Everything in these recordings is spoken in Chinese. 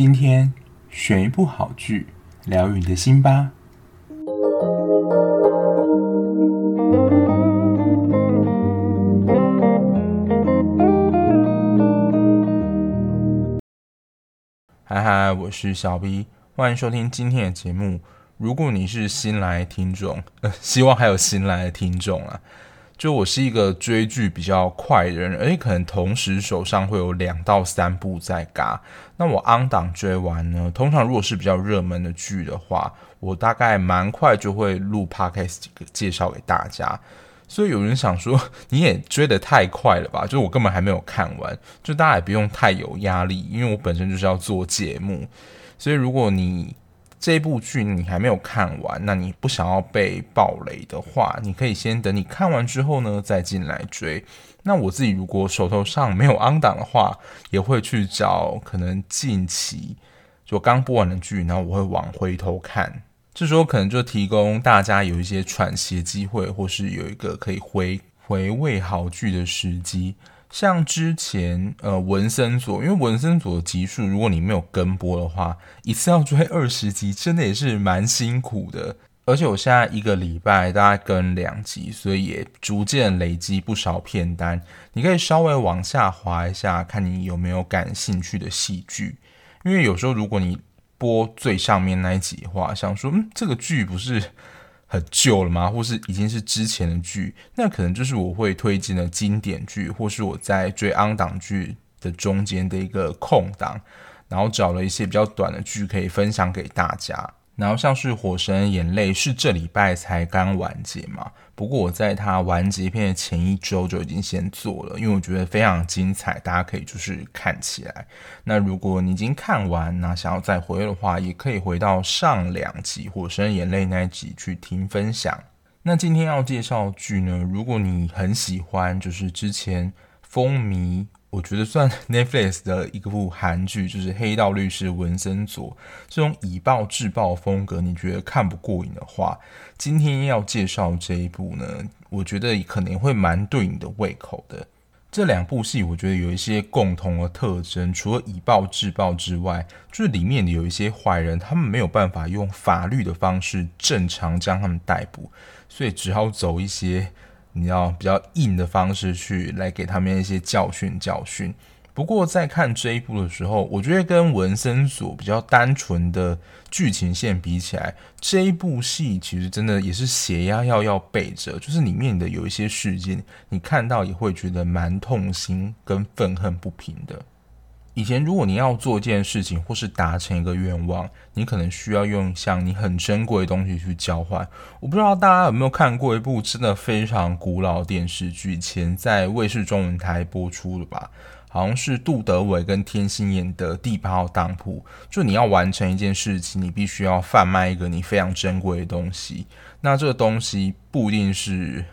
今天选一部好剧，疗愈你的心吧。嗨嗨，我是小 B，欢迎收听今天的节目。如果你是新来的听众，呃，希望还有新来的听众啊。就我是一个追剧比较快的人，而且可能同时手上会有两到三部在嘎。那我 on 档追完呢，通常如果是比较热门的剧的话，我大概蛮快就会录 podcast 介绍给大家。所以有人想说，你也追得太快了吧？就我根本还没有看完，就大家也不用太有压力，因为我本身就是要做节目。所以如果你这部剧你还没有看完，那你不想要被暴雷的话，你可以先等你看完之后呢，再进来追。那我自己如果手头上没有 on 档的话，也会去找可能近期就刚播完的剧，然后我会往回头看。这时候可能就提供大家有一些喘息机会，或是有一个可以回回味好剧的时机。像之前呃文森佐，因为文森佐的集数，如果你没有跟播的话，一次要追二十集，真的也是蛮辛苦的。而且我现在一个礼拜大概跟两集，所以也逐渐累积不少片单。你可以稍微往下滑一下，看你有没有感兴趣的戏剧。因为有时候如果你播最上面那一集的话，想说嗯这个剧不是。很旧了吗？或是已经是之前的剧？那可能就是我会推荐的经典剧，或是我在追 on 档剧的中间的一个空档，然后找了一些比较短的剧可以分享给大家。然后像是《火神眼泪》是这礼拜才刚完结嘛，不过我在它完结篇的前一周就已经先做了，因为我觉得非常精彩，大家可以就是看起来。那如果你已经看完，那想要再回的话，也可以回到上两集《火神眼泪》那一集去听分享。那今天要介绍剧呢，如果你很喜欢，就是之前风靡。我觉得算 Netflix 的一部韩剧，就是《黑道律师文森佐》这种以暴制暴风格，你觉得看不过瘾的话，今天要介绍这一部呢，我觉得可能会蛮对你的胃口的。这两部戏我觉得有一些共同的特征，除了以暴制暴之外，就是里面有一些坏人，他们没有办法用法律的方式正常将他们逮捕，所以只好走一些。你要比较硬的方式去来给他们一些教训教训。不过在看这一部的时候，我觉得跟文森佐比较单纯的剧情线比起来，这一部戏其实真的也是血压要要背着，就是里面的有一些事件，你看到也会觉得蛮痛心跟愤恨不平的。以前，如果你要做一件事情，或是达成一个愿望，你可能需要用像你很珍贵的东西去交换。我不知道大家有没有看过一部真的非常古老电视剧，前在卫视中文台播出的吧？好像是杜德伟跟天心演的《第八号当铺》。就你要完成一件事情，你必须要贩卖一个你非常珍贵的东西。那这个东西不一定是。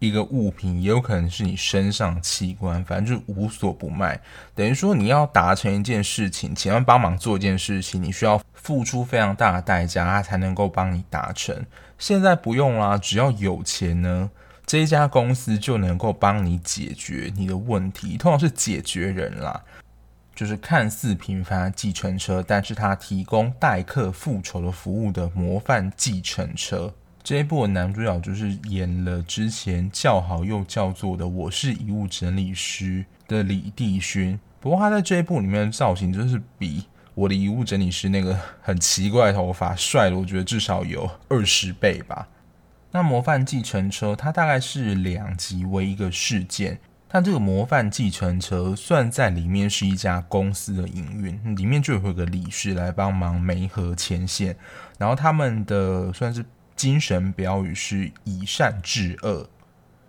一个物品也有可能是你身上器官，反正就是无所不卖。等于说你要达成一件事情，请他帮忙做一件事情，你需要付出非常大的代价，他才能够帮你达成。现在不用啦，只要有钱呢，这家公司就能够帮你解决你的问题。通常是解决人啦，就是看似平凡的计程车，但是他提供代客复仇的服务的模范计程车。这一部的男主角就是演了之前叫好又叫座的《我是遗物整理师》的李帝勋，不过他在这一部里面的造型就是比我的遗物整理师那个很奇怪的头发帅了，我觉得至少有二十倍吧。那模范计程车它大概是两集为一个事件，它这个模范计程车算在里面是一家公司的营运，里面就会有个理事来帮忙媒合牵线，然后他们的算是。精神标语是以善治恶。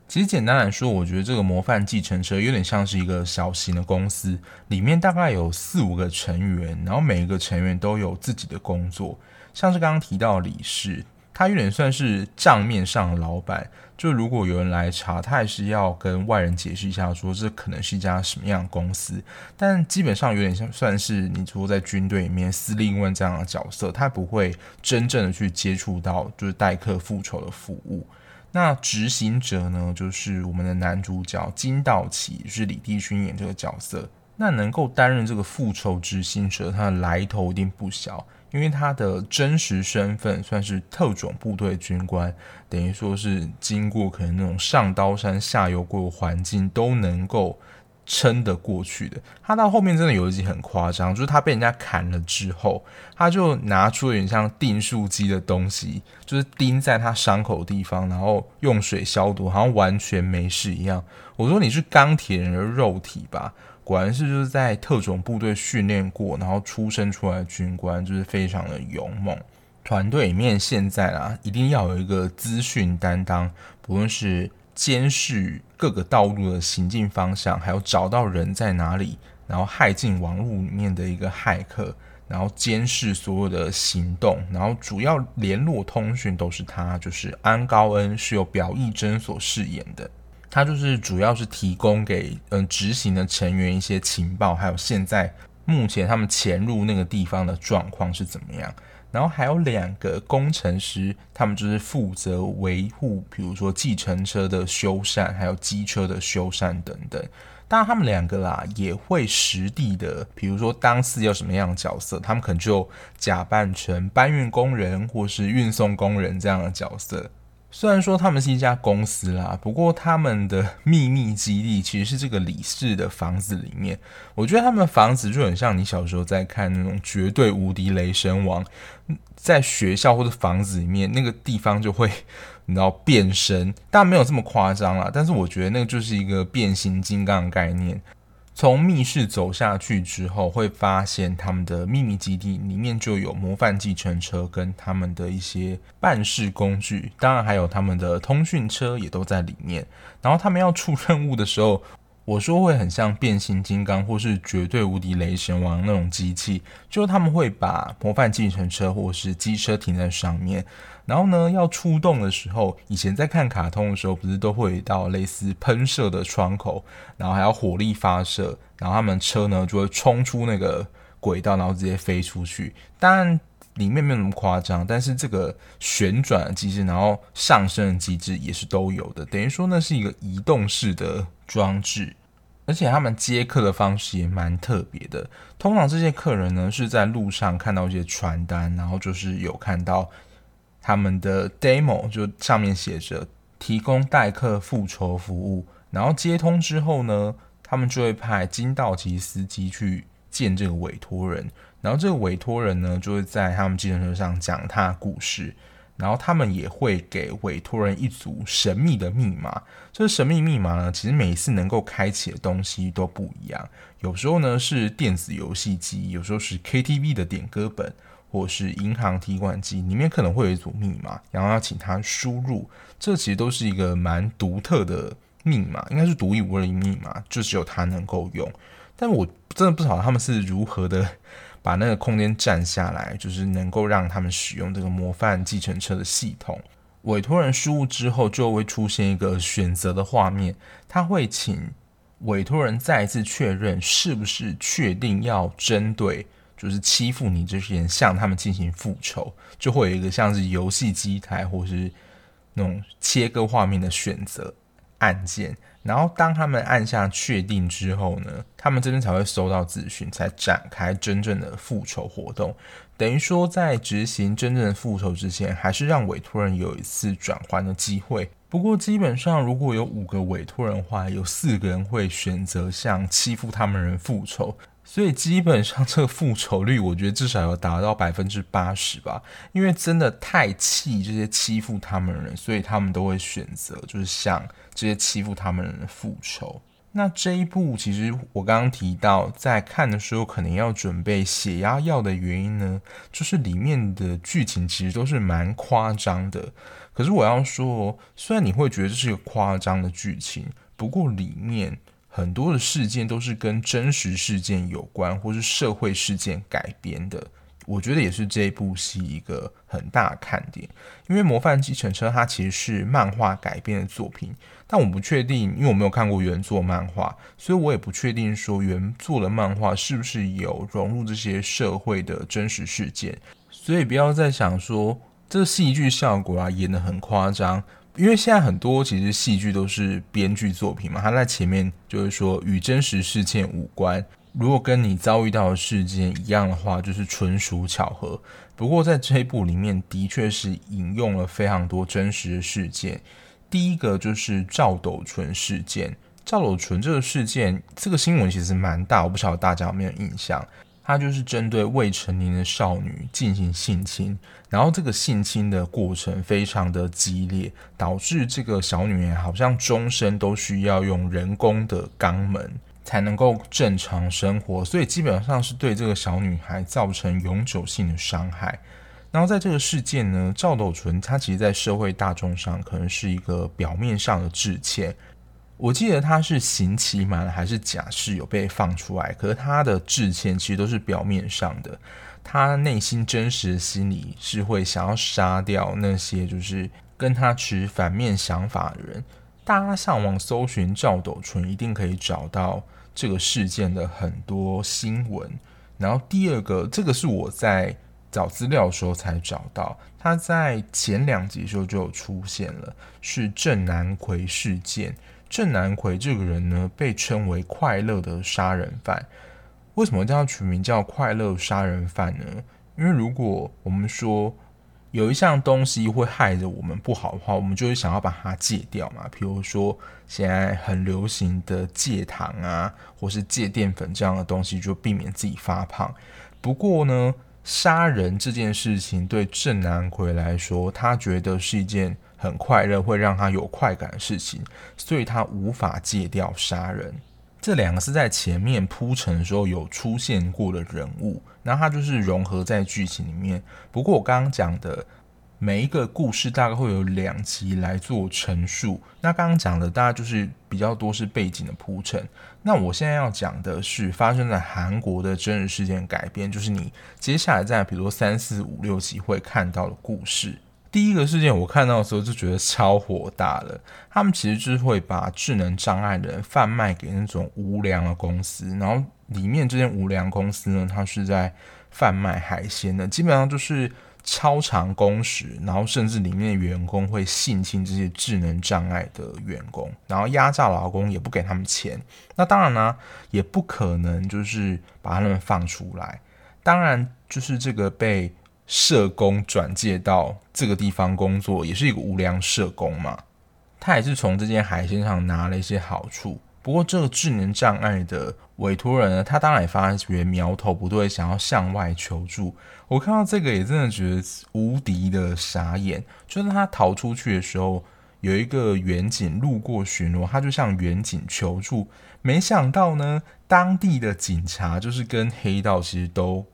其实简单来说，我觉得这个模范计程车有点像是一个小型的公司，里面大概有四五个成员，然后每一个成员都有自己的工作。像是刚刚提到的理事。他有点算是账面上老板，就如果有人来查，他还是要跟外人解释一下，说这可能是一家什么样的公司。但基本上有点像算是你如果在军队里面司令官这样的角色，他不会真正的去接触到就是代客复仇的服务。那执行者呢，就是我们的男主角金道奇，是李帝勋演这个角色。那能够担任这个复仇执行者，他的来头一定不小，因为他的真实身份算是特种部队军官，等于说是经过可能那种上刀山下油锅的环境都能够。撑得过去的，他到后面真的有一集很夸张，就是他被人家砍了之后，他就拿出有点像订书机的东西，就是钉在他伤口的地方，然后用水消毒，好像完全没事一样。我说你是钢铁人的肉体吧？果然是就是在特种部队训练过，然后出生出来的军官，就是非常的勇猛。团队里面现在啊，一定要有一个资讯担当，不论是。监视各个道路的行进方向，还有找到人在哪里，然后骇进网络里面的一个骇客，然后监视所有的行动，然后主要联络通讯都是他，就是安高恩是由表义珍所饰演的，他就是主要是提供给嗯执行的成员一些情报，还有现在目前他们潜入那个地方的状况是怎么样。然后还有两个工程师，他们就是负责维护，比如说计程车的修缮，还有机车的修缮等等。当然，他们两个啦也会实地的，比如说当时有什么样的角色，他们可能就假扮成搬运工人或是运送工人这样的角色。虽然说他们是一家公司啦，不过他们的秘密基地其实是这个李氏的房子里面。我觉得他们的房子就很像你小时候在看那种绝对无敌雷神王，在学校或者房子里面那个地方就会，你知道变身，当然没有这么夸张啦，但是我觉得那个就是一个变形金刚的概念。从密室走下去之后，会发现他们的秘密基地里面就有模范计程车跟他们的一些办事工具，当然还有他们的通讯车也都在里面。然后他们要出任务的时候，我说会很像变形金刚或是绝对无敌雷神王那种机器，就是他们会把模范计程车或是机车停在上面。然后呢，要出动的时候，以前在看卡通的时候，不是都会有到类似喷射的窗口，然后还要火力发射，然后他们车呢就会冲出那个轨道，然后直接飞出去。当然里面没有那么夸张，但是这个旋转的机制，然后上升的机制也是都有的。等于说那是一个移动式的装置，而且他们接客的方式也蛮特别的。通常这些客人呢是在路上看到一些传单，然后就是有看到。他们的 demo 就上面写着提供代客复仇服务，然后接通之后呢，他们就会派金道奇司机去见这个委托人，然后这个委托人呢就会在他们计程车上讲他的故事，然后他们也会给委托人一组神秘的密码。这神秘密码呢，其实每一次能够开启的东西都不一样，有时候呢是电子游戏机，有时候是 KTV 的点歌本。或是银行提款机里面可能会有一组密码，然后要请他输入，这其实都是一个蛮独特的密码，应该是独一无二的密码，就只有他能够用。但我真的不晓得他们是如何的把那个空间占下来，就是能够让他们使用这个模范计程车的系统。委托人输入之后，就会出现一个选择的画面，他会请委托人再一次确认是不是确定要针对。就是欺负你这些人，向他们进行复仇，就会有一个像是游戏机台或是那种切割画面的选择按键。然后当他们按下确定之后呢，他们这边才会收到资讯，才展开真正的复仇活动。等于说，在执行真正的复仇之前，还是让委托人有一次转换的机会。不过基本上，如果有五个委托人的话，有四个人会选择向欺负他们人复仇。所以基本上这个复仇率，我觉得至少要达到百分之八十吧，因为真的太气这些欺负他们的人，所以他们都会选择就是向这些欺负他们的人复仇。那这一部其实我刚刚提到，在看的时候可能要准备血压药的原因呢，就是里面的剧情其实都是蛮夸张的。可是我要说，虽然你会觉得这是一个夸张的剧情，不过里面。很多的事件都是跟真实事件有关，或是社会事件改编的，我觉得也是这一部戏一个很大的看点。因为《模范计程车》它其实是漫画改编的作品，但我不确定，因为我没有看过原作漫画，所以我也不确定说原作的漫画是不是有融入这些社会的真实事件。所以不要再想说这戏剧效果啊演得很夸张。因为现在很多其实戏剧都是编剧作品嘛，他在前面就是说与真实事件无关，如果跟你遭遇到的事件一样的话，就是纯属巧合。不过在这一部里面，的确是引用了非常多真实的事件。第一个就是赵斗淳事件。赵斗淳这个事件，这个新闻其实蛮大，我不晓得大家有没有印象。他就是针对未成年的少女进行性侵，然后这个性侵的过程非常的激烈，导致这个小女孩好像终身都需要用人工的肛门才能够正常生活，所以基本上是对这个小女孩造成永久性的伤害。然后在这个事件呢，赵斗淳他其实在社会大众上可能是一个表面上的致歉。我记得他是刑期满还是假释有被放出来，可是他的致歉其实都是表面上的，他内心真实的心理是会想要杀掉那些就是跟他持反面想法的人。大家上网搜寻赵斗淳，一定可以找到这个事件的很多新闻。然后第二个，这个是我在找资料的时候才找到，他在前两集的时候就有出现了，是郑南奎事件。郑南奎这个人呢，被称为快乐的杀人犯。为什么叫他取名叫快乐杀人犯呢？因为如果我们说有一项东西会害着我们不好的话，我们就会想要把它戒掉嘛。比如说现在很流行的戒糖啊，或是戒淀粉这样的东西，就避免自己发胖。不过呢，杀人这件事情对郑南奎来说，他觉得是一件。很快乐，会让他有快感的事情，所以他无法戒掉杀人。这两个是在前面铺陈的时候有出现过的人物，那他就是融合在剧情里面。不过我刚刚讲的每一个故事大概会有两集来做陈述，那刚刚讲的大概就是比较多是背景的铺陈。那我现在要讲的是发生在韩国的真实事件改编，就是你接下来在比如说三四五六集会看到的故事。第一个事件我看到的时候就觉得超火大了，他们其实就是会把智能障碍的人贩卖给那种无良的公司，然后里面这间无良公司呢，它是在贩卖海鲜的，基本上就是超长工时，然后甚至里面的员工会性侵这些智能障碍的员工，然后压榨劳工也不给他们钱，那当然呢，也不可能就是把他们放出来，当然就是这个被。社工转介到这个地方工作，也是一个无良社工嘛。他也是从这件海鲜上拿了一些好处。不过，这个智能障碍的委托人呢，他当然也发觉苗头不对，想要向外求助。我看到这个也真的觉得无敌的傻眼。就是他逃出去的时候，有一个远景路过巡逻，他就向远景求助。没想到呢，当地的警察就是跟黑道其实都。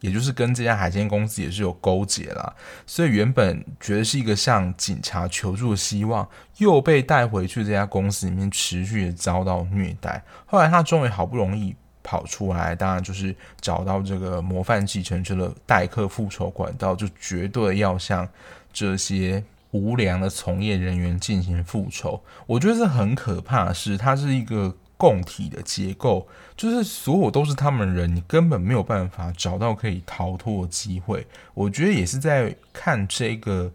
也就是跟这家海鲜公司也是有勾结啦，所以原本觉得是一个向警察求助的希望，又被带回去这家公司里面持续的遭到虐待。后来他终于好不容易跑出来，当然就是找到这个模范继承者的代客复仇管道，就绝对要向这些无良的从业人员进行复仇。我觉得这很可怕的是，它是一个。共体的结构就是所有都是他们人，你根本没有办法找到可以逃脱的机会。我觉得也是在看这个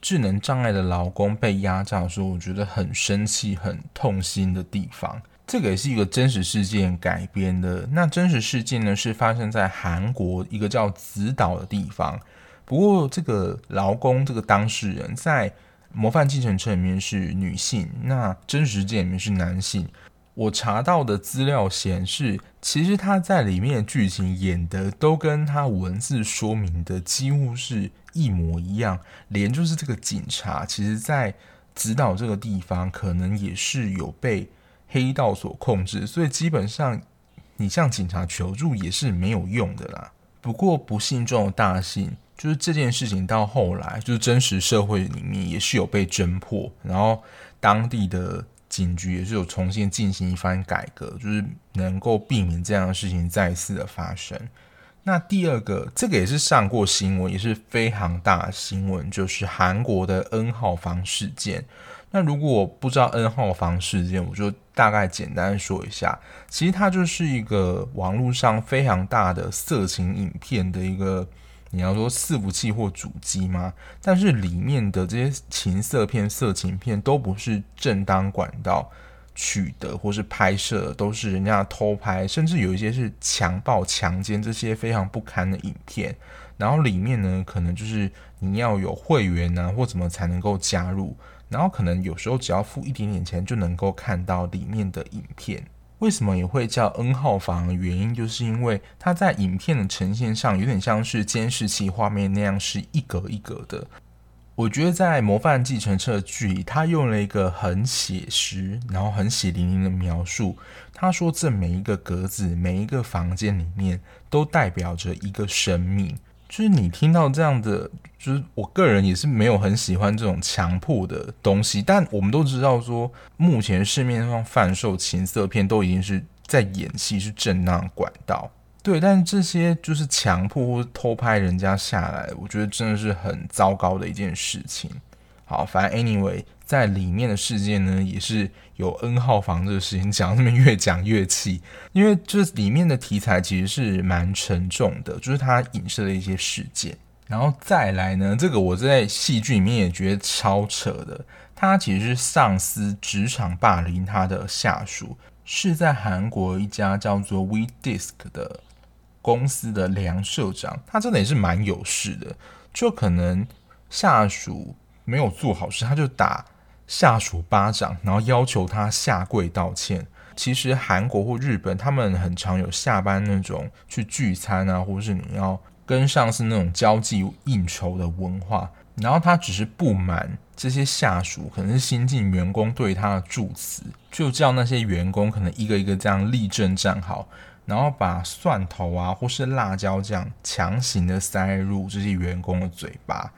智能障碍的劳工被压榨的时候，我觉得很生气、很痛心的地方。这个也是一个真实事件改编的。那真实事件呢，是发生在韩国一个叫子岛的地方。不过这个劳工这个当事人在模范计程车里面是女性，那真实事件里面是男性。我查到的资料显示，其实他在里面的剧情演的都跟他文字说明的几乎是一模一样，连就是这个警察，其实在指导这个地方，可能也是有被黑道所控制，所以基本上你向警察求助也是没有用的啦。不过不幸中的大幸，就是这件事情到后来，就是真实社会里面也是有被侦破，然后当地的。警局也是有重新进行一番改革，就是能够避免这样的事情再次的发生。那第二个，这个也是上过新闻，也是非常大的新闻，就是韩国的 N 号房事件。那如果我不知道 N 号房事件，我就大概简单说一下。其实它就是一个网络上非常大的色情影片的一个。你要说伺服器或主机吗？但是里面的这些情色片、色情片都不是正当管道，取得或是拍摄都是人家偷拍，甚至有一些是强暴、强奸这些非常不堪的影片。然后里面呢，可能就是你要有会员啊，或怎么才能够加入。然后可能有时候只要付一点点钱就能够看到里面的影片。为什么也会叫 N 号房原因，就是因为它在影片的呈现上有点像是监视器画面那样，是一格一格的。我觉得在《模范继承车》剧里，他用了一个很写实，然后很血淋淋的描述。他说，这每一个格子、每一个房间里面，都代表着一个生命。就是你听到这样的，就是我个人也是没有很喜欢这种强迫的东西。但我们都知道说，目前市面上贩售情色片都已经是在演戏，是正当管道。对，但是这些就是强迫或偷拍人家下来，我觉得真的是很糟糕的一件事情。好，反正 anyway，在里面的事件呢，也是有 N 号房这个事情讲，这么越讲越气，因为这里面的题材其实是蛮沉重的，就是它影射了一些事件。然后再来呢，这个我在戏剧里面也觉得超扯的，他其实是上司职场霸凌他的下属，是在韩国一家叫做 We Disc 的。公司的梁社长，他真的也是蛮有事的，就可能下属没有做好事，他就打下属巴掌，然后要求他下跪道歉。其实韩国或日本，他们很常有下班那种去聚餐啊，或是你要跟上司那种交际应酬的文化。然后他只是不满这些下属，可能是新进员工对他的助词，就叫那些员工可能一个一个这样立正站好。然后把蒜头啊，或是辣椒酱强行的塞入这些员工的嘴巴，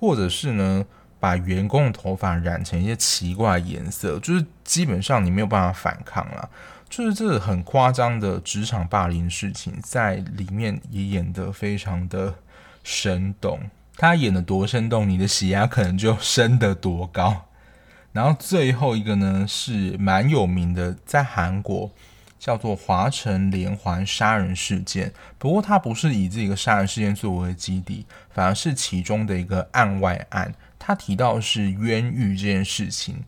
或者是呢，把员工的头发染成一些奇怪的颜色，就是基本上你没有办法反抗了。就是这很夸张的职场霸凌事情，在里面也演得非常的生动。他演得多生动，你的血压可能就升得多高。然后最后一个呢，是蛮有名的，在韩国。叫做华城连环杀人事件，不过它不是以这个杀人事件作为基底，反而是其中的一个案外案。他提到是冤狱这件事情。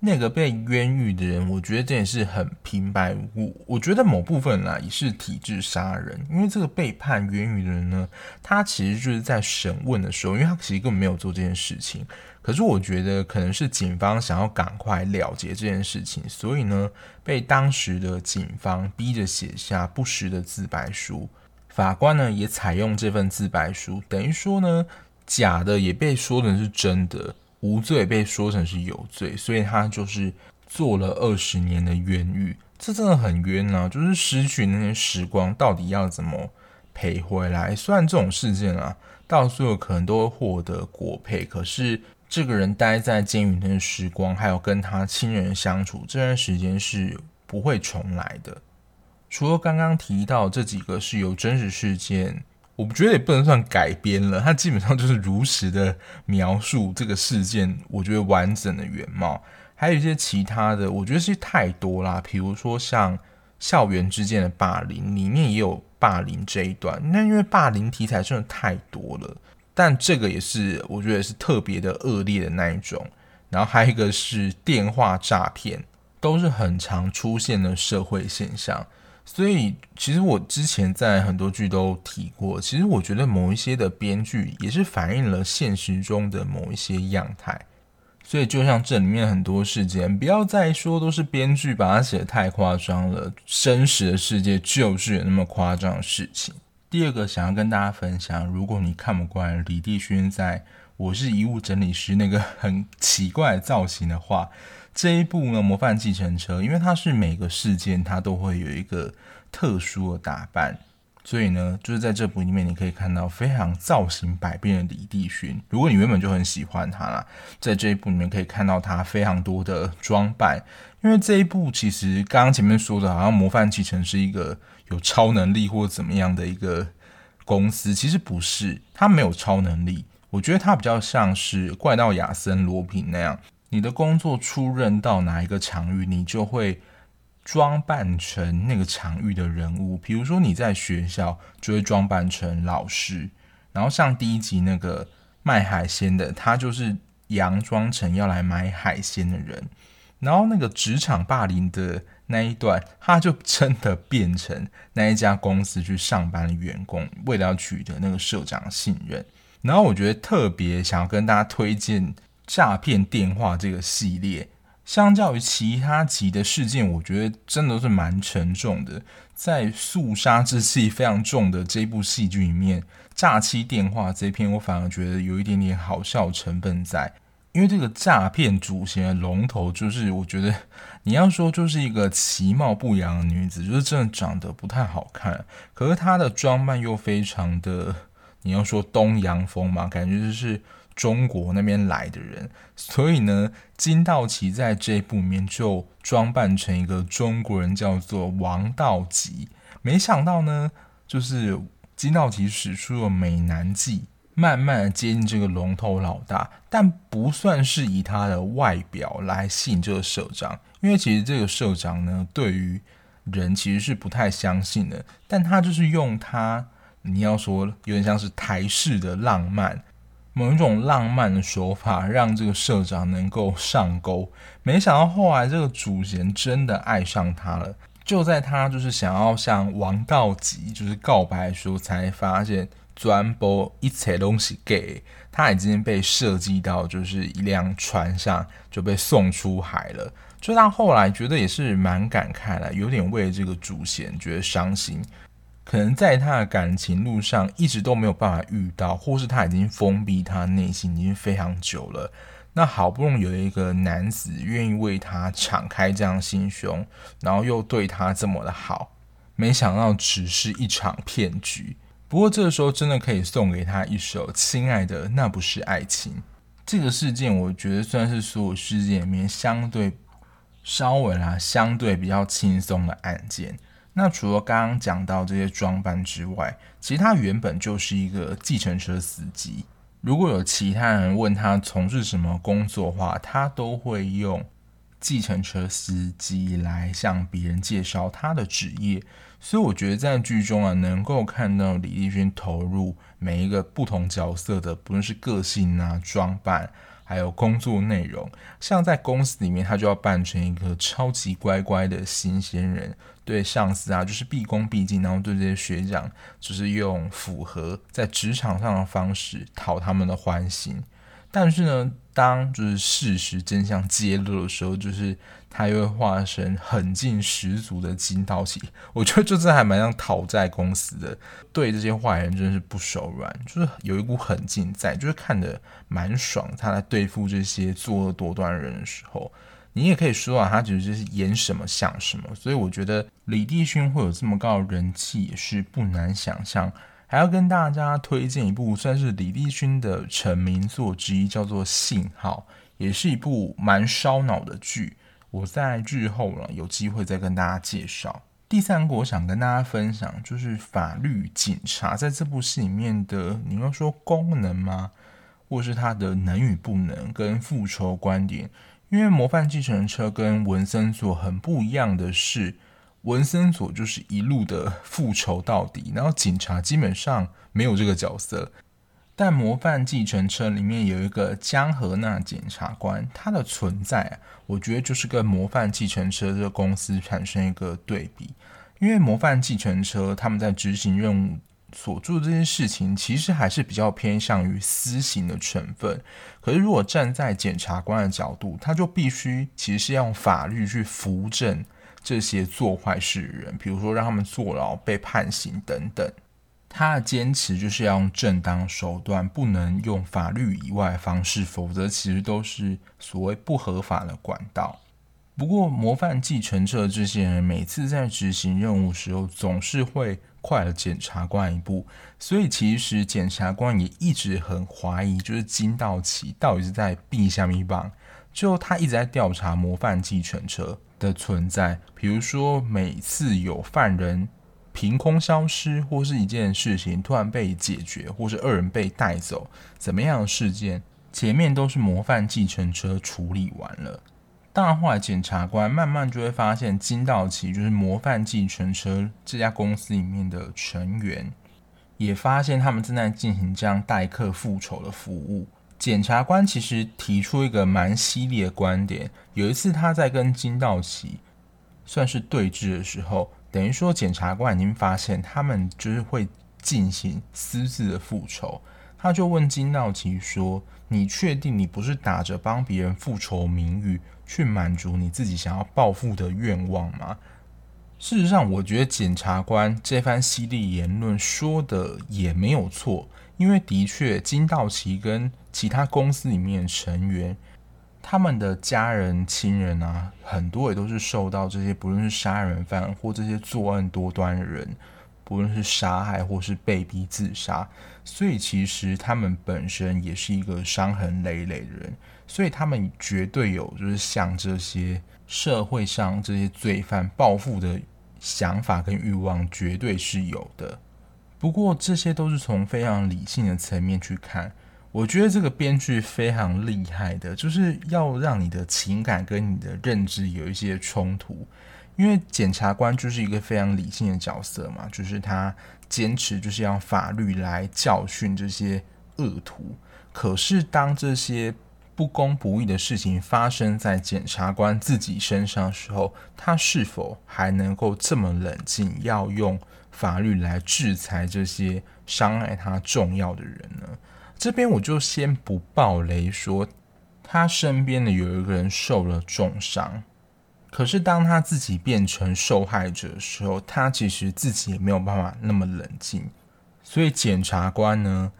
那个被冤狱的人，我觉得这也是很平白无故。我觉得某部分呢也是体制杀人，因为这个被判冤狱的人呢，他其实就是在审问的时候，因为他其实根本没有做这件事情。可是我觉得可能是警方想要赶快了结这件事情，所以呢，被当时的警方逼着写下不实的自白书。法官呢也采用这份自白书，等于说呢，假的也被说成是真的。无罪被说成是有罪，所以他就是坐了二十年的冤狱，这真的很冤啊！就是失去那些时光，到底要怎么赔回来？虽然这种事件啊，到最后可能都会获得国赔，可是这个人待在监狱里的时光，还有跟他亲人相处这段时间是不会重来的。除了刚刚提到这几个是由真实事件。我觉得也不能算改编了，它基本上就是如实的描述这个事件，我觉得完整的原貌。还有一些其他的，我觉得是太多啦，比如说像校园之间的霸凌，里面也有霸凌这一段。那因为霸凌题材真的太多了，但这个也是我觉得是特别的恶劣的那一种。然后还有一个是电话诈骗，都是很常出现的社会现象。所以，其实我之前在很多剧都提过，其实我觉得某一些的编剧也是反映了现实中的某一些样态。所以，就像这里面很多事件，不要再说都是编剧把它写得太夸张了，真实的世界就是有那么夸张的事情。第二个想要跟大家分享，如果你看不惯李帝勋在《我是遗物整理师》那个很奇怪的造型的话，这一部呢，《模范计程车》，因为它是每个事件它都会有一个特殊的打扮，所以呢，就是在这部里面你可以看到非常造型百变的李帝勋。如果你原本就很喜欢他啦，在这一部里面可以看到他非常多的装扮。因为这一部其实刚刚前面说的，好像模范计程是一个有超能力或怎么样的一个公司，其实不是，他没有超能力。我觉得他比较像是怪盗亚森罗平那样。你的工作出任到哪一个场域，你就会装扮成那个场域的人物。比如说你在学校，就会装扮成老师。然后像第一集那个卖海鲜的，他就是佯装成要来买海鲜的人。然后那个职场霸凌的那一段，他就真的变成那一家公司去上班的员工，为了要取得那个社长信任。然后我觉得特别想要跟大家推荐诈骗电话这个系列。相较于其他集的事件，我觉得真的是蛮沉重的。在肃杀之气非常重的这部戏剧里面，诈欺电话这篇我反而觉得有一点点好笑成分在，因为这个诈骗主线的龙头就是，我觉得你要说就是一个其貌不扬的女子，就是真的长得不太好看，可是她的装扮又非常的，你要说东洋风嘛，感觉就是。中国那边来的人，所以呢，金道奇在这部里面就装扮成一个中国人，叫做王道吉。没想到呢，就是金道奇使出了美男计，慢慢的接近这个龙头老大，但不算是以他的外表来吸引这个社长，因为其实这个社长呢，对于人其实是不太相信的，但他就是用他，你要说有点像是台式的浪漫。某一种浪漫的手法，让这个社长能够上钩。没想到后来这个主贤真的爱上他了。就在他就是想要向王道吉就是告白的时候，才发现全部一切东西给他已经被设计到就是一辆船上就被送出海了。就他后来觉得也是蛮感慨的，有点为这个主贤觉得伤心。可能在他的感情路上一直都没有办法遇到，或是他已经封闭他内心已经非常久了。那好不容易有一个男子愿意为他敞开这样心胸，然后又对他这么的好，没想到只是一场骗局。不过这个时候真的可以送给他一首《亲爱的，那不是爱情》。这个事件我觉得算是所有事件里面相对稍微啦，相对比较轻松的案件。那除了刚刚讲到这些装扮之外，其实他原本就是一个计程车司机。如果有其他人问他从事什么工作的话，他都会用计程车司机来向别人介绍他的职业。所以我觉得在剧中啊，能够看到李立勋投入每一个不同角色的，不论是个性啊、装扮，还有工作内容。像在公司里面，他就要扮成一个超级乖乖的新鲜人。对上司啊，就是毕恭毕敬，然后对这些学长，就是用符合在职场上的方式讨他们的欢心。但是呢，当就是事实真相揭露的时候，就是他又会化身狠劲十足的金道奇。我觉得这次还蛮像讨债公司的，对这些坏人真是不手软，就是有一股狠劲在，就是看得蛮爽。他来对付这些作恶多端的人的时候。你也可以说啊，他其实就是演什么像什么，所以我觉得李帝勋会有这么高的人气也是不难想象。还要跟大家推荐一部算是李立勋的成名作之一，叫做《信号》，也是一部蛮烧脑的剧。我在日后了有机会再跟大家介绍。第三个我想跟大家分享就是法律警察在这部戏里面的，你要说功能吗？或是他的能与不能跟复仇观点？因为模范计程车跟文森佐很不一样的是，文森佐就是一路的复仇到底，然后警察基本上没有这个角色。但模范计程车里面有一个江河那检察官，他的存在，我觉得就是跟模范计程车这个公司产生一个对比。因为模范计程车他们在执行任务。所做的这些事情，其实还是比较偏向于私刑的成分。可是，如果站在检察官的角度，他就必须其实是用法律去扶正这些做坏事的人，比如说让他们坐牢、被判刑等等。他的坚持就是要用正当手段，不能用法律以外的方式，否则其实都是所谓不合法的管道。不过，模范继承车这些人每次在执行任务时候，总是会快了检察官一步，所以其实检察官也一直很怀疑，就是金道奇到底是在避虾米棒。就他一直在调查模范继承车的存在，比如说每次有犯人凭空消失，或是一件事情突然被解决，或是二人被带走，怎么样的事件，前面都是模范计程车处理完了。当然，后来检察官慢慢就会发现，金道奇就是模范计程车这家公司里面的成员，也发现他们正在进行这样代客复仇的服务。检察官其实提出一个蛮犀利的观点。有一次他在跟金道奇算是对峙的时候，等于说检察官已经发现他们就是会进行私自的复仇。他就问金道奇说：“你确定你不是打着帮别人复仇名誉去满足你自己想要报复的愿望吗？”事实上，我觉得检察官这番犀利言论说的也没有错，因为的确金道奇跟其他公司里面成员，他们的家人、亲人啊，很多也都是受到这些不论是杀人犯或这些作案多端的人。不论是杀害或是被逼自杀，所以其实他们本身也是一个伤痕累累的人，所以他们绝对有就是向这些社会上这些罪犯报复的想法跟欲望，绝对是有的。不过这些都是从非常理性的层面去看，我觉得这个编剧非常厉害的，就是要让你的情感跟你的认知有一些冲突。因为检察官就是一个非常理性的角色嘛，就是他坚持就是要法律来教训这些恶徒。可是当这些不公不义的事情发生在检察官自己身上的时候，他是否还能够这么冷静，要用法律来制裁这些伤害他重要的人呢？这边我就先不爆雷说，他身边的有一个人受了重伤。可是，当他自己变成受害者的时候，他其实自己也没有办法那么冷静。所以，检察官呢，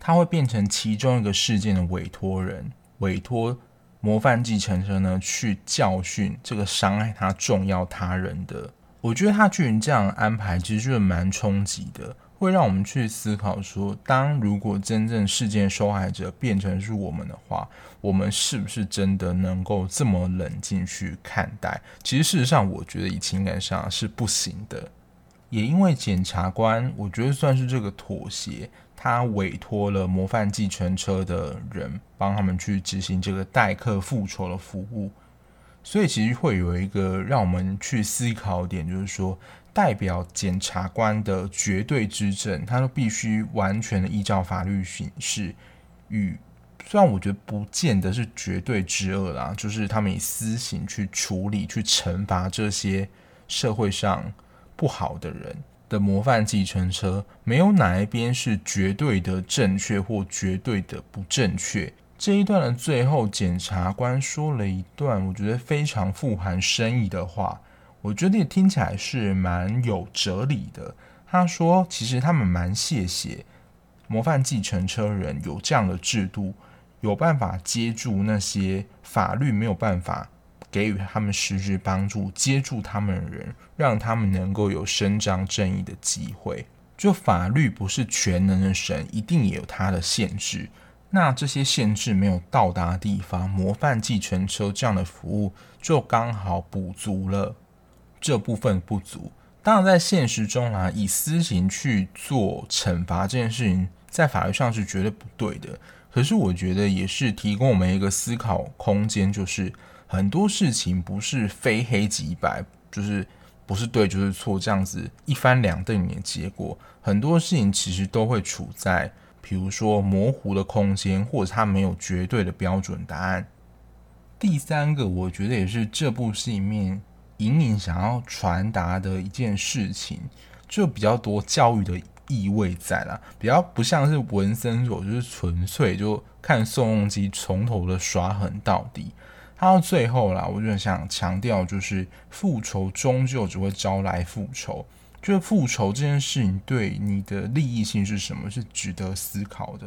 他会变成其中一个事件的委托人，委托模范计程车呢去教训这个伤害他重要他人的。我觉得他居然这样安排，其实就是蛮冲击的。会让我们去思考说，当如果真正事件受害者变成是我们的话，我们是不是真的能够这么冷静去看待？其实事实上，我觉得以情感上是不行的。也因为检察官，我觉得算是这个妥协，他委托了模范计程车的人帮他们去执行这个代客复仇的服务，所以其实会有一个让我们去思考点，就是说。代表检察官的绝对之正，他都必须完全的依照法律行事。与虽然我觉得不见得是绝对之恶啦，就是他们以私刑去处理、去惩罚这些社会上不好的人的模范计程车，没有哪一边是绝对的正确或绝对的不正确。这一段的最后，检察官说了一段我觉得非常富含深意的话。我觉得也听起来是蛮有哲理的。他说：“其实他们蛮谢谢模范继承车人有这样的制度，有办法接住那些法律没有办法给予他们实质帮助、接住他们的人，让他们能够有伸张正义的机会。就法律不是全能的神，一定也有它的限制。那这些限制没有到达地方，模范继承车这样的服务就刚好补足了。”这部分不足，当然在现实中啊，以私刑去做惩罚这件事情，在法律上是绝对不对的。可是我觉得也是提供我们一个思考空间，就是很多事情不是非黑即白，就是不是对就是错这样子一翻两瞪眼的结果。很多事情其实都会处在，比如说模糊的空间，或者它没有绝对的标准答案。第三个，我觉得也是这部戏里面。隐隐想要传达的一件事情，就比较多教育的意味在啦，比较不像是文森佐，就是纯粹就看宋仲基从头的耍狠到底。他到最后啦，我就想强调，就是复仇终究只会招来复仇，就是复仇这件事情对你的利益性是什么，是值得思考的。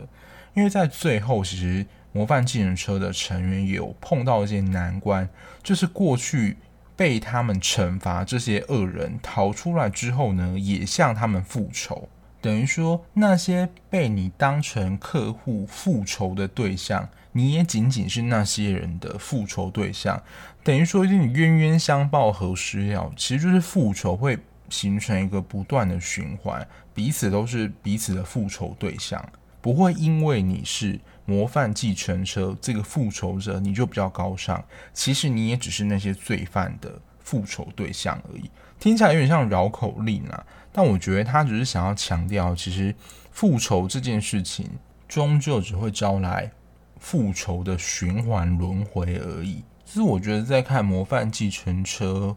因为在最后，其实模范计程车的成员也有碰到一些难关，就是过去。被他们惩罚这些恶人逃出来之后呢，也向他们复仇，等于说那些被你当成客户复仇的对象，你也仅仅是那些人的复仇对象。等于说，你冤冤相报何时了？其实就是复仇会形成一个不断的循环，彼此都是彼此的复仇对象，不会因为你是。模范继承车这个复仇者，你就比较高尚。其实你也只是那些罪犯的复仇对象而已。听起来有点像绕口令啊，但我觉得他只是想要强调，其实复仇这件事情终究只会招来复仇的循环轮回而已。这是我觉得在看《模范继承车》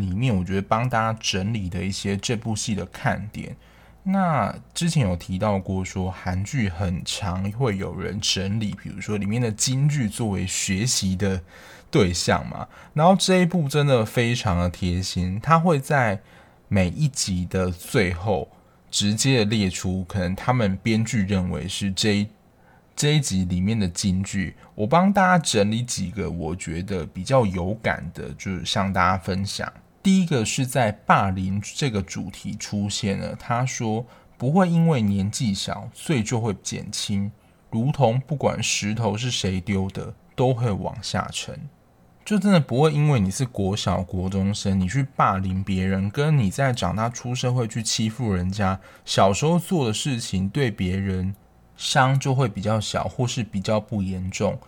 里面，我觉得帮大家整理的一些这部戏的看点。那之前有提到过，说韩剧很常会有人整理，比如说里面的金句作为学习的对象嘛。然后这一部真的非常的贴心，他会在每一集的最后直接的列出，可能他们编剧认为是这一这一集里面的金句。我帮大家整理几个我觉得比较有感的，就是向大家分享。第一个是在霸凌这个主题出现了，他说不会因为年纪小，罪就会减轻，如同不管石头是谁丢的，都会往下沉。就真的不会因为你是国小国中生，你去霸凌别人，跟你在长大出社会去欺负人家，小时候做的事情对别人伤就会比较小，或是比较不严重。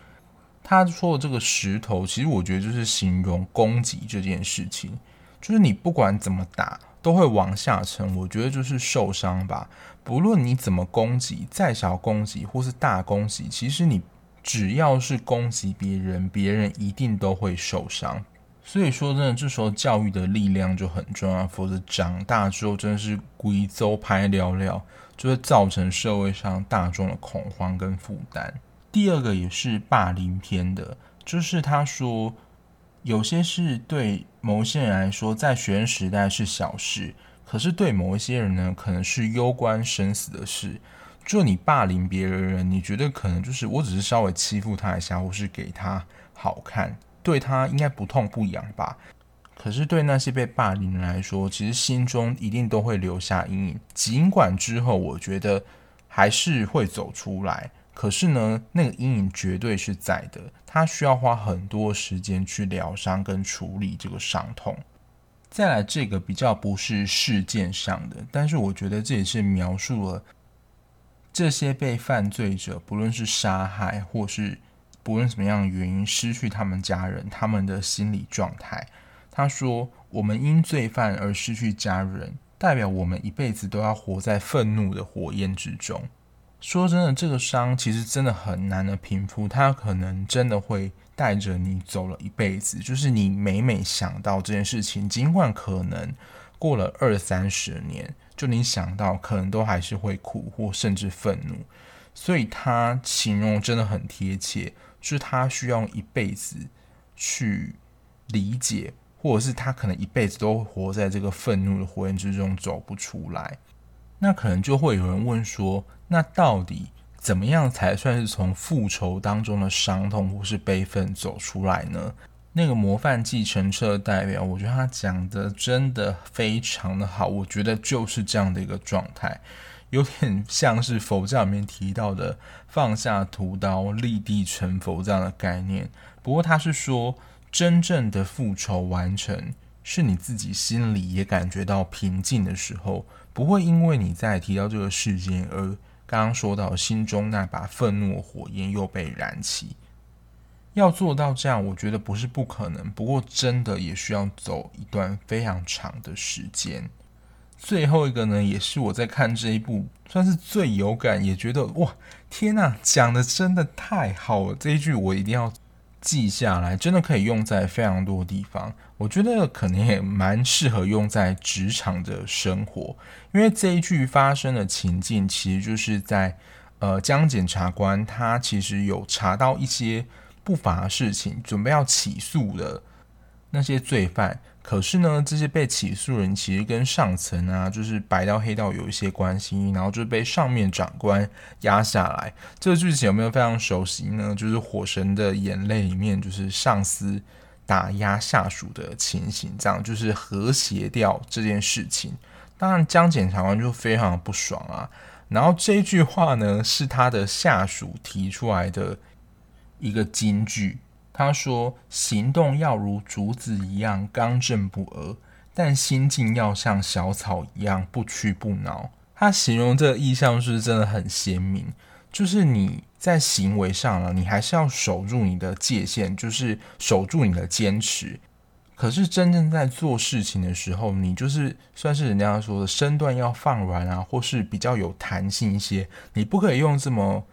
他说的这个石头，其实我觉得就是形容攻击这件事情。就是你不管怎么打都会往下沉，我觉得就是受伤吧。不论你怎么攻击，再小攻击或是大攻击，其实你只要是攻击别人，别人一定都会受伤。所以说真的，这时候教育的力量就很重要，否则长大之后真的是贵州拍聊聊，就会造成社会上大众的恐慌跟负担。第二个也是霸凌篇的，就是他说。有些是对某些人来说，在学生时代是小事，可是对某一些人呢，可能是攸关生死的事。就你霸凌别人人，你觉得可能就是我只是稍微欺负他一下，或是给他好看，对他应该不痛不痒吧？可是对那些被霸凌人来说，其实心中一定都会留下阴影。尽管之后，我觉得还是会走出来。可是呢，那个阴影绝对是在的，他需要花很多时间去疗伤跟处理这个伤痛。再来，这个比较不是事件上的，但是我觉得这也是描述了这些被犯罪者，不论是杀害或是不论什么样的原因失去他们家人，他们的心理状态。他说：“我们因罪犯而失去家人，代表我们一辈子都要活在愤怒的火焰之中。”说真的，这个伤其实真的很难的平复，它可能真的会带着你走了一辈子。就是你每每想到这件事情，尽管可能过了二三十年，就你想到可能都还是会哭或甚至愤怒。所以他形容真的很贴切，就是他需要一辈子去理解，或者是他可能一辈子都活在这个愤怒的火焰之中走不出来。那可能就会有人问说，那到底怎么样才算是从复仇当中的伤痛或是悲愤走出来呢？那个模范继承车代表，我觉得他讲的真的非常的好，我觉得就是这样的一个状态，有点 像是佛教里面提到的放下屠刀立地成佛这样的概念。不过他是说，真正的复仇完成，是你自己心里也感觉到平静的时候。不会因为你在提到这个事件而刚刚说到心中那把愤怒火焰又被燃起。要做到这样，我觉得不是不可能，不过真的也需要走一段非常长的时间。最后一个呢，也是我在看这一部算是最有感，也觉得哇，天哪，讲的真的太好了，这一句我一定要。记下来，真的可以用在非常多地方。我觉得可能也蛮适合用在职场的生活，因为这一句发生的情境，其实就是在呃江检察官他其实有查到一些不法的事情，准备要起诉的那些罪犯。可是呢，这些被起诉人其实跟上层啊，就是白道黑道有一些关系，然后就被上面长官压下来。这个剧情有没有非常熟悉呢？就是《火神的眼泪》里面，就是上司打压下属的情形，这样就是和谐掉这件事情。当然，江检察官就非常不爽啊。然后这句话呢，是他的下属提出来的一个金句。他说：“行动要如竹子一样刚正不阿，但心境要像小草一样不屈不挠。”他形容这个意象是真的很鲜明，就是你在行为上了，你还是要守住你的界限，就是守住你的坚持。可是真正在做事情的时候，你就是算是人家说的身段要放软啊，或是比较有弹性一些，你不可以用这么。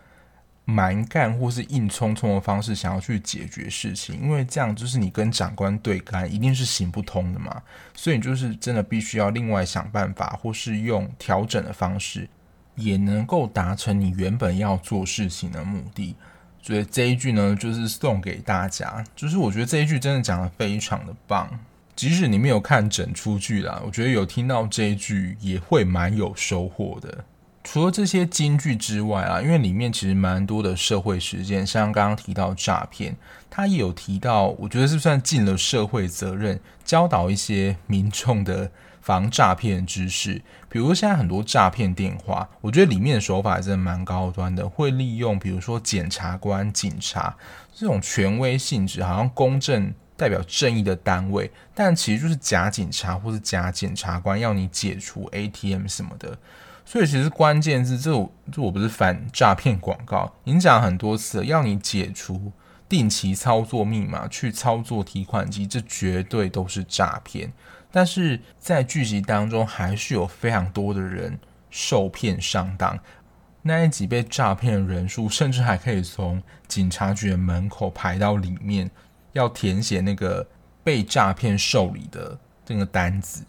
蛮干或是硬冲冲的方式想要去解决事情，因为这样就是你跟长官对干，一定是行不通的嘛。所以你就是真的必须要另外想办法，或是用调整的方式，也能够达成你原本要做事情的目的。所以这一句呢，就是送给大家，就是我觉得这一句真的讲得非常的棒。即使你没有看整出剧啦，我觉得有听到这一句也会蛮有收获的。除了这些金句之外啊，因为里面其实蛮多的社会事件，像刚刚提到诈骗，他也有提到，我觉得是算尽了社会责任，教导一些民众的防诈骗知识。比如现在很多诈骗电话，我觉得里面的手法还真的蛮高端的，会利用比如说检察官、警察这种权威性质，好像公正代表正义的单位，但其实就是假警察或是假检察官要你解除 ATM 什么的。所以其实关键是，这我这我不是反诈骗广告，已经讲很多次了，要你解除定期操作密码去操作提款机，这绝对都是诈骗。但是在剧集当中，还是有非常多的人受骗上当，那一集被诈骗的人数，甚至还可以从警察局的门口排到里面，要填写那个被诈骗受理的这个单子。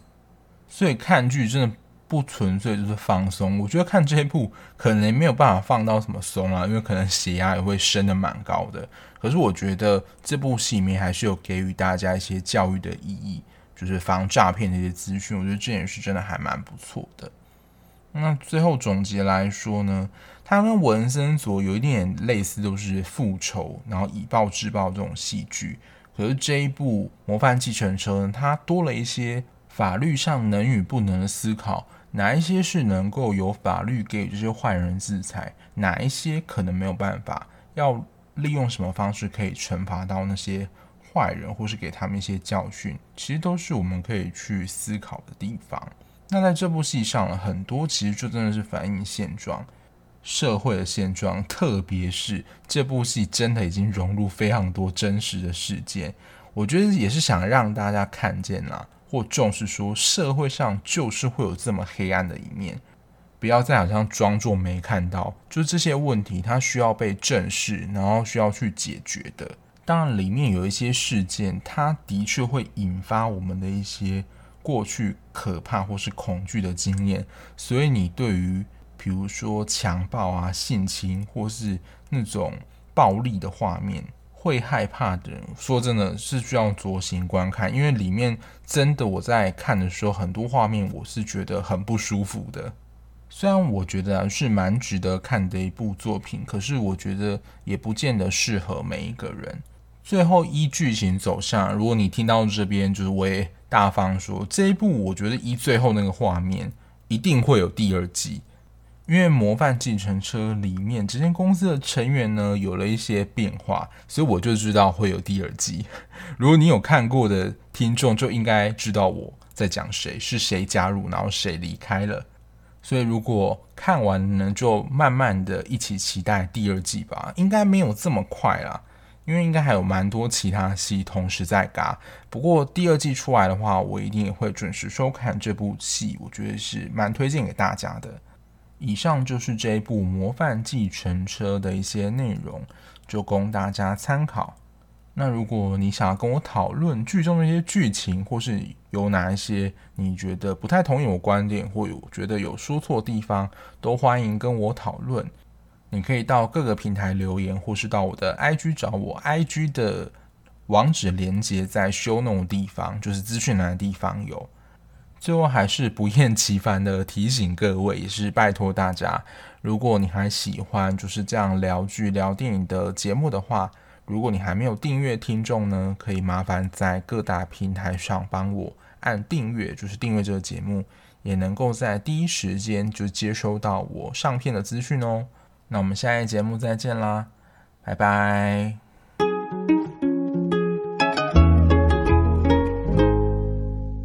所以看剧真的。不纯粹就是放松，我觉得看这一部可能没有办法放到什么松啊，因为可能血压也会升得蛮高的。可是我觉得这部戏里面还是有给予大家一些教育的意义，就是防诈骗的一些资讯。我觉得这也是真的还蛮不错的。那最后总结来说呢，它跟文森佐有一点类似，都是复仇，然后以暴制暴这种戏剧。可是这一部《模范计程车》呢，它多了一些法律上能与不能的思考。哪一些是能够由法律给予这些坏人制裁？哪一些可能没有办法？要利用什么方式可以惩罚到那些坏人，或是给他们一些教训？其实都是我们可以去思考的地方。那在这部戏上，很多其实就真的是反映现状、社会的现状，特别是这部戏真的已经融入非常多真实的事件。我觉得也是想让大家看见啦。或重视说，社会上就是会有这么黑暗的一面，不要再好像装作没看到。就是这些问题，它需要被正视，然后需要去解决的。当然，里面有一些事件，它的确会引发我们的一些过去可怕或是恐惧的经验。所以，你对于比如说强暴啊、性侵或是那种暴力的画面，会害怕的人，说真的是需要酌情观看，因为里面真的我在看的时候，很多画面我是觉得很不舒服的。虽然我觉得是蛮值得看的一部作品，可是我觉得也不见得适合每一个人。最后依剧情走向，如果你听到这边，就是我也大方说，这一部我觉得依最后那个画面，一定会有第二季。因为模范计程车里面这间公司的成员呢，有了一些变化，所以我就知道会有第二季。如果你有看过的听众，就应该知道我在讲谁，是谁加入，然后谁离开了。所以如果看完呢，就慢慢的一起期待第二季吧。应该没有这么快啦，因为应该还有蛮多其他戏同时在嘎。不过第二季出来的话，我一定也会准时收看这部戏，我觉得是蛮推荐给大家的。以上就是这一部《模范继承车》的一些内容，就供大家参考。那如果你想要跟我讨论剧中的一些剧情，或是有哪一些你觉得不太同意我观点，或有觉得有说错地方，都欢迎跟我讨论。你可以到各个平台留言，或是到我的 IG 找我，IG 的网址连接在 show no 地方，就是资讯栏的地方有。最后还是不厌其烦的提醒各位，也是拜托大家，如果你还喜欢就是这样聊剧聊电影的节目的话，如果你还没有订阅听众呢，可以麻烦在各大平台上帮我按订阅，就是订阅这个节目，也能够在第一时间就接收到我上片的资讯哦。那我们下一节目再见啦，拜拜。